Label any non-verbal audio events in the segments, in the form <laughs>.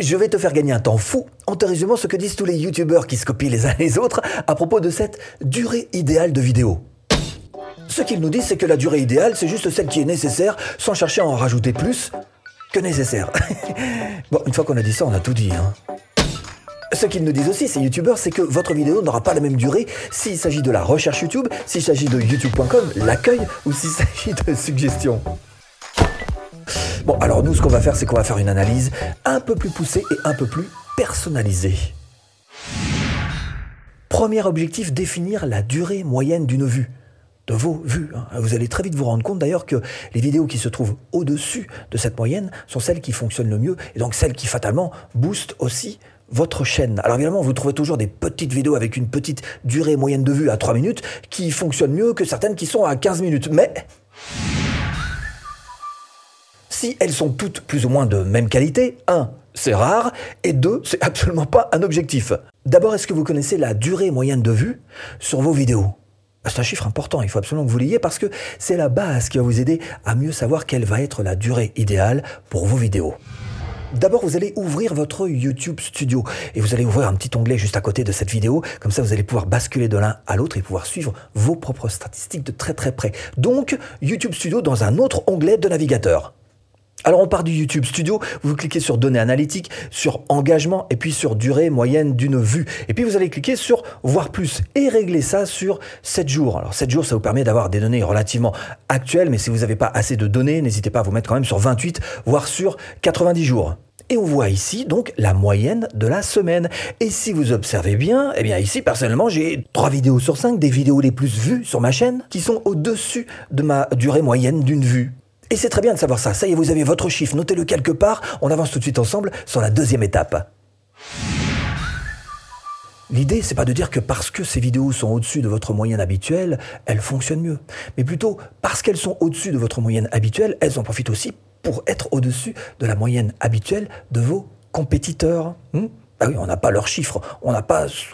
Je vais te faire gagner un temps fou en te résumant ce que disent tous les youtubeurs qui se copient les uns les autres à propos de cette durée idéale de vidéo. Ce qu'ils nous disent, c'est que la durée idéale, c'est juste celle qui est nécessaire sans chercher à en rajouter plus que nécessaire. <laughs> bon, une fois qu'on a dit ça, on a tout dit. Hein. Ce qu'ils nous disent aussi, ces youtubeurs, c'est que votre vidéo n'aura pas la même durée s'il s'agit de la recherche YouTube, s'il s'agit de youtube.com, l'accueil, ou s'il s'agit de suggestions. Bon, alors nous, ce qu'on va faire, c'est qu'on va faire une analyse un peu plus poussée et un peu plus personnalisée. Premier objectif, définir la durée moyenne d'une vue de vos vues. Hein. Vous allez très vite vous rendre compte d'ailleurs que les vidéos qui se trouvent au-dessus de cette moyenne sont celles qui fonctionnent le mieux et donc celles qui fatalement boostent aussi votre chaîne. Alors évidemment, vous trouvez toujours des petites vidéos avec une petite durée moyenne de vue à 3 minutes qui fonctionnent mieux que certaines qui sont à 15 minutes. Mais si elles sont toutes plus ou moins de même qualité, 1. C'est rare, et 2. C'est absolument pas un objectif. D'abord, est-ce que vous connaissez la durée moyenne de vue sur vos vidéos? C'est un chiffre important, il faut absolument que vous l'ayez parce que c'est la base qui va vous aider à mieux savoir quelle va être la durée idéale pour vos vidéos. D'abord, vous allez ouvrir votre YouTube Studio et vous allez ouvrir un petit onglet juste à côté de cette vidéo. Comme ça, vous allez pouvoir basculer de l'un à l'autre et pouvoir suivre vos propres statistiques de très très près. Donc, YouTube Studio dans un autre onglet de navigateur. Alors on part du YouTube Studio, vous cliquez sur données analytiques, sur engagement et puis sur durée moyenne d'une vue. Et puis vous allez cliquer sur voir plus et régler ça sur 7 jours. Alors 7 jours ça vous permet d'avoir des données relativement actuelles, mais si vous n'avez pas assez de données, n'hésitez pas à vous mettre quand même sur 28, voire sur 90 jours. Et on voit ici donc la moyenne de la semaine. Et si vous observez bien, eh bien ici personnellement j'ai 3 vidéos sur 5 des vidéos les plus vues sur ma chaîne qui sont au-dessus de ma durée moyenne d'une vue. Et c'est très bien de savoir ça. Ça y est, vous avez votre chiffre, notez-le quelque part. On avance tout de suite ensemble sur la deuxième étape. L'idée, c'est pas de dire que parce que ces vidéos sont au-dessus de votre moyenne habituelle, elles fonctionnent mieux. Mais plutôt, parce qu'elles sont au-dessus de votre moyenne habituelle, elles en profitent aussi pour être au-dessus de la moyenne habituelle de vos compétiteurs. Hmm ah oui, on n'a pas leurs chiffres, on n'a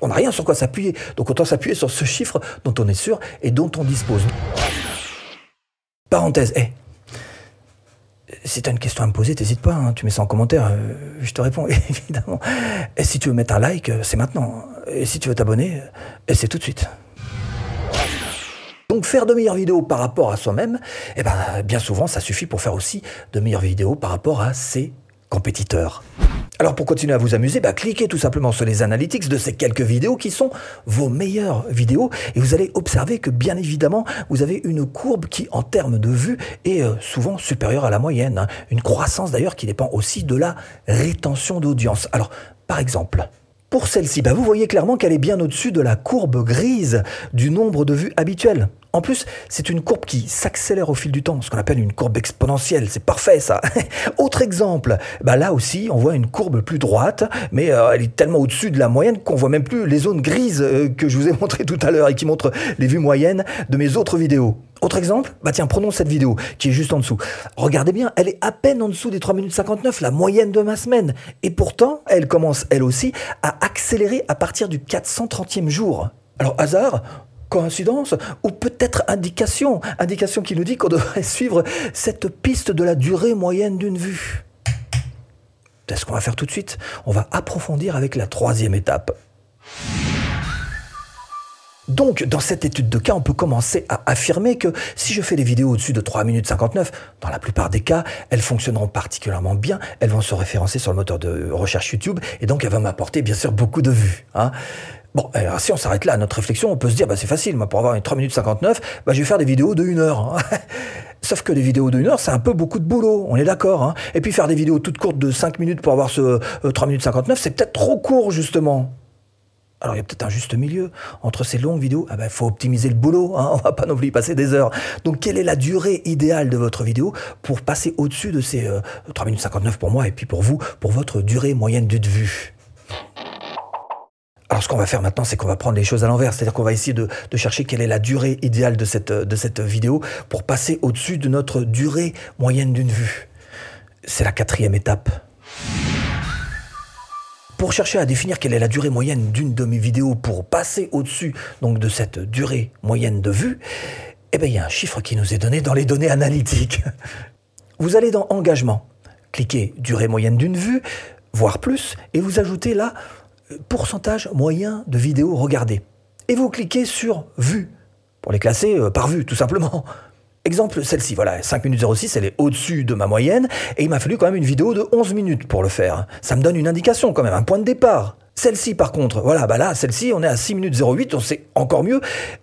on n'a rien sur quoi s'appuyer. Donc autant s'appuyer sur ce chiffre dont on est sûr et dont on dispose. Parenthèse, eh, si tu as une question à me poser, t'hésites pas, hein. tu mets ça en commentaire, euh, je te réponds, <laughs> évidemment. Et si tu veux mettre un like, euh, c'est maintenant. Et si tu veux t'abonner, euh, c'est tout de suite. Donc faire de meilleures vidéos par rapport à soi-même, eh ben, bien souvent, ça suffit pour faire aussi de meilleures vidéos par rapport à ses compétiteurs. Alors pour continuer à vous amuser, bah, cliquez tout simplement sur les analytics de ces quelques vidéos qui sont vos meilleures vidéos et vous allez observer que bien évidemment vous avez une courbe qui en termes de vues est euh, souvent supérieure à la moyenne. Hein. Une croissance d'ailleurs qui dépend aussi de la rétention d'audience. Alors par exemple, pour celle-ci, bah, vous voyez clairement qu'elle est bien au-dessus de la courbe grise du nombre de vues habituelles. En plus, c'est une courbe qui s'accélère au fil du temps, ce qu'on appelle une courbe exponentielle. C'est parfait ça. <laughs> Autre exemple, bah là aussi, on voit une courbe plus droite, mais euh, elle est tellement au-dessus de la moyenne qu'on voit même plus les zones grises euh, que je vous ai <laughs> montrées tout à l'heure et qui montrent les vues moyennes de mes autres vidéos. Autre exemple Bah tiens, prenons cette vidéo qui est juste en dessous. Regardez bien, elle est à peine en dessous des 3 minutes 59, la moyenne de ma semaine. Et pourtant, elle commence elle aussi à accélérer à partir du 430e jour. Alors hasard coïncidence ou peut-être indication, indication qui nous dit qu'on <laughs> devrait suivre cette piste de la durée moyenne d'une vue. C'est ce qu'on va faire tout de suite. On va approfondir avec la troisième étape. Donc, dans cette étude de cas, on peut commencer à affirmer que si je fais des vidéos au-dessus de 3 minutes 59, dans la plupart des cas, elles fonctionneront particulièrement bien, elles vont se référencer sur le moteur de recherche YouTube, et donc elles vont m'apporter bien sûr beaucoup de vues. Hein. Bon, alors si on s'arrête là à notre réflexion, on peut se dire, bah, c'est facile, moi pour avoir une 3 minutes 59, bah, je vais faire des vidéos de 1 heure. Hein. <laughs> Sauf que des vidéos de 1 heure, c'est un peu beaucoup de boulot, on est d'accord. Hein. Et puis faire des vidéos toutes courtes de 5 minutes pour avoir ce 3 euh, minutes 59, c'est peut-être trop court justement. Alors il y a peut-être un juste milieu entre ces longues vidéos. Ah ben, faut optimiser le boulot, hein, on va pas non plus y passer des heures. Donc quelle est la durée idéale de votre vidéo pour passer au-dessus de ces 3 euh, minutes 59 pour moi et puis pour vous, pour votre durée moyenne de vue? Alors ce qu'on va faire maintenant, c'est qu'on va prendre les choses à l'envers, c'est-à-dire qu'on va essayer de, chercher quelle est la durée idéale de cette, de cette vidéo pour passer au-dessus de notre durée moyenne d'une vue. C'est la quatrième étape. Pour chercher à définir quelle est la durée moyenne d'une de mes pour passer au-dessus donc de cette durée moyenne de vue, eh bien il y a un chiffre qui nous est donné dans les données analytiques. <laughs> Vous allez dans Engagement, cliquez Durée moyenne d'une vue, voire plus, et vous ajoutez là euh, pourcentage moyen de vidéos regardées. Et vous cliquez sur Vue, pour les classer euh, par vue, tout simplement. Exemple, celle-ci, voilà, 5 minutes 06, elle est au-dessus de ma moyenne, et il m'a fallu quand même une vidéo de 11 minutes pour le faire. Ça me donne une indication quand même, un point de départ. Celle-ci, par contre, voilà, bah là, celle-ci, on est à 6 minutes 08, on sait encore mieux,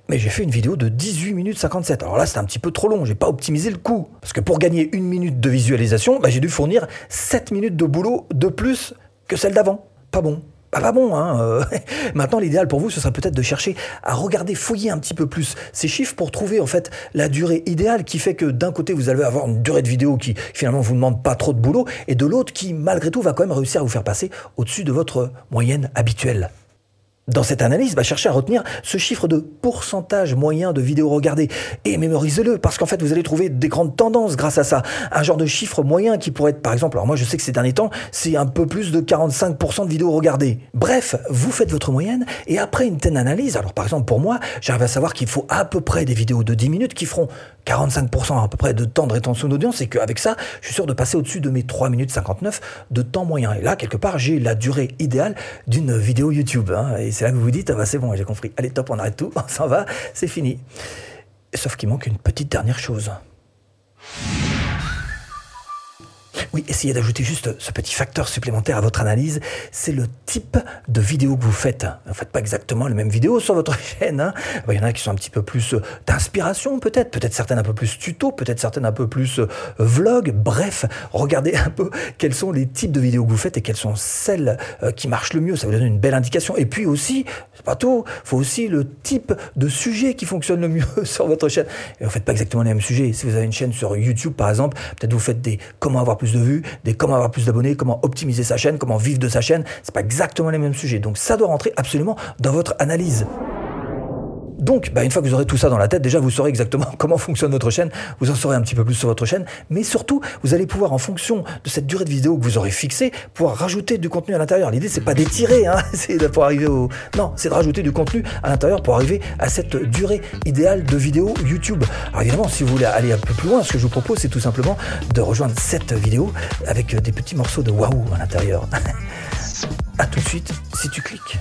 mais j'ai fait une vidéo de 18 minutes 57. Alors là, c'est un petit peu trop long, j'ai pas optimisé le coup. Parce que pour gagner une minute de visualisation, bah, j'ai dû fournir 7 minutes de boulot de plus que celle d'avant. Pas bon. Bah, pas bon, hein. Euh. <laughs> Maintenant, l'idéal pour vous, ce serait peut-être de chercher à regarder, fouiller un petit peu plus ces chiffres pour trouver en fait la durée idéale qui fait que d'un côté, vous allez avoir une durée de vidéo qui finalement vous demande pas trop de boulot et de l'autre qui, malgré tout, va quand même réussir à vous faire passer au-dessus de votre moyenne habituelle. Dans cette analyse, va chercher à retenir ce chiffre de pourcentage moyen de vidéos regardées et mémorisez-le parce qu'en fait vous allez trouver des grandes tendances grâce à ça. Un genre de chiffre moyen qui pourrait être par exemple, alors moi je sais que ces derniers temps c'est un peu plus de 45% de vidéos regardées. Bref, vous faites votre moyenne et après une telle analyse, alors par exemple pour moi j'arrive à savoir qu'il faut à peu près des vidéos de 10 minutes qui feront 45% à peu près de temps de rétention d'audience et qu'avec ça je suis sûr de passer au-dessus de mes 3 minutes 59 de temps moyen. Et là quelque part j'ai la durée idéale d'une vidéo YouTube. Hein, c'est là que vous vous dites, ah bah c'est bon, j'ai compris. Allez, top, on arrête tout, <laughs> on s'en va, c'est fini. Sauf qu'il manque une petite dernière chose. Oui, essayez d'ajouter juste ce petit facteur supplémentaire à votre analyse, c'est le type de vidéo que vous faites. Vous ne faites pas exactement les mêmes vidéos sur votre <laughs> chaîne. Hein. Il y en a qui sont un petit peu plus euh, d'inspiration peut-être, peut-être certaines un peu plus tuto, peut-être certaines un peu plus euh, vlog. Bref, regardez un peu quels sont les types de vidéos que vous faites et quelles sont celles euh, qui marchent le mieux. Ça vous donne une belle indication. Et puis aussi, c'est pas tout, il faut aussi le type de sujet qui fonctionne le mieux <laughs> sur votre chaîne. Et vous ne faites pas exactement les mêmes sujets. Si vous avez une chaîne sur YouTube par exemple, peut-être vous faites des comment avoir plus de des comment avoir plus d'abonnés, comment optimiser sa chaîne, comment vivre de sa chaîne. C'est pas exactement les mêmes sujets. Donc ça doit rentrer absolument dans votre analyse. Donc, bah, une fois que vous aurez tout ça dans la tête, déjà vous saurez exactement <laughs> comment fonctionne votre chaîne, vous en saurez un petit peu plus sur votre chaîne, mais surtout, vous allez pouvoir, en fonction de cette durée de vidéo que vous aurez fixée, pouvoir rajouter du contenu à l'intérieur. L'idée, c'est pas d'étirer, hein, <laughs> c'est pour arriver au... Non, c'est de rajouter du contenu à l'intérieur pour arriver à cette durée idéale de vidéo YouTube. Alors évidemment, si vous voulez aller un peu plus loin, ce que je vous propose, c'est tout simplement de rejoindre cette vidéo avec des petits morceaux de waouh à l'intérieur. <laughs> à tout de suite, si tu cliques.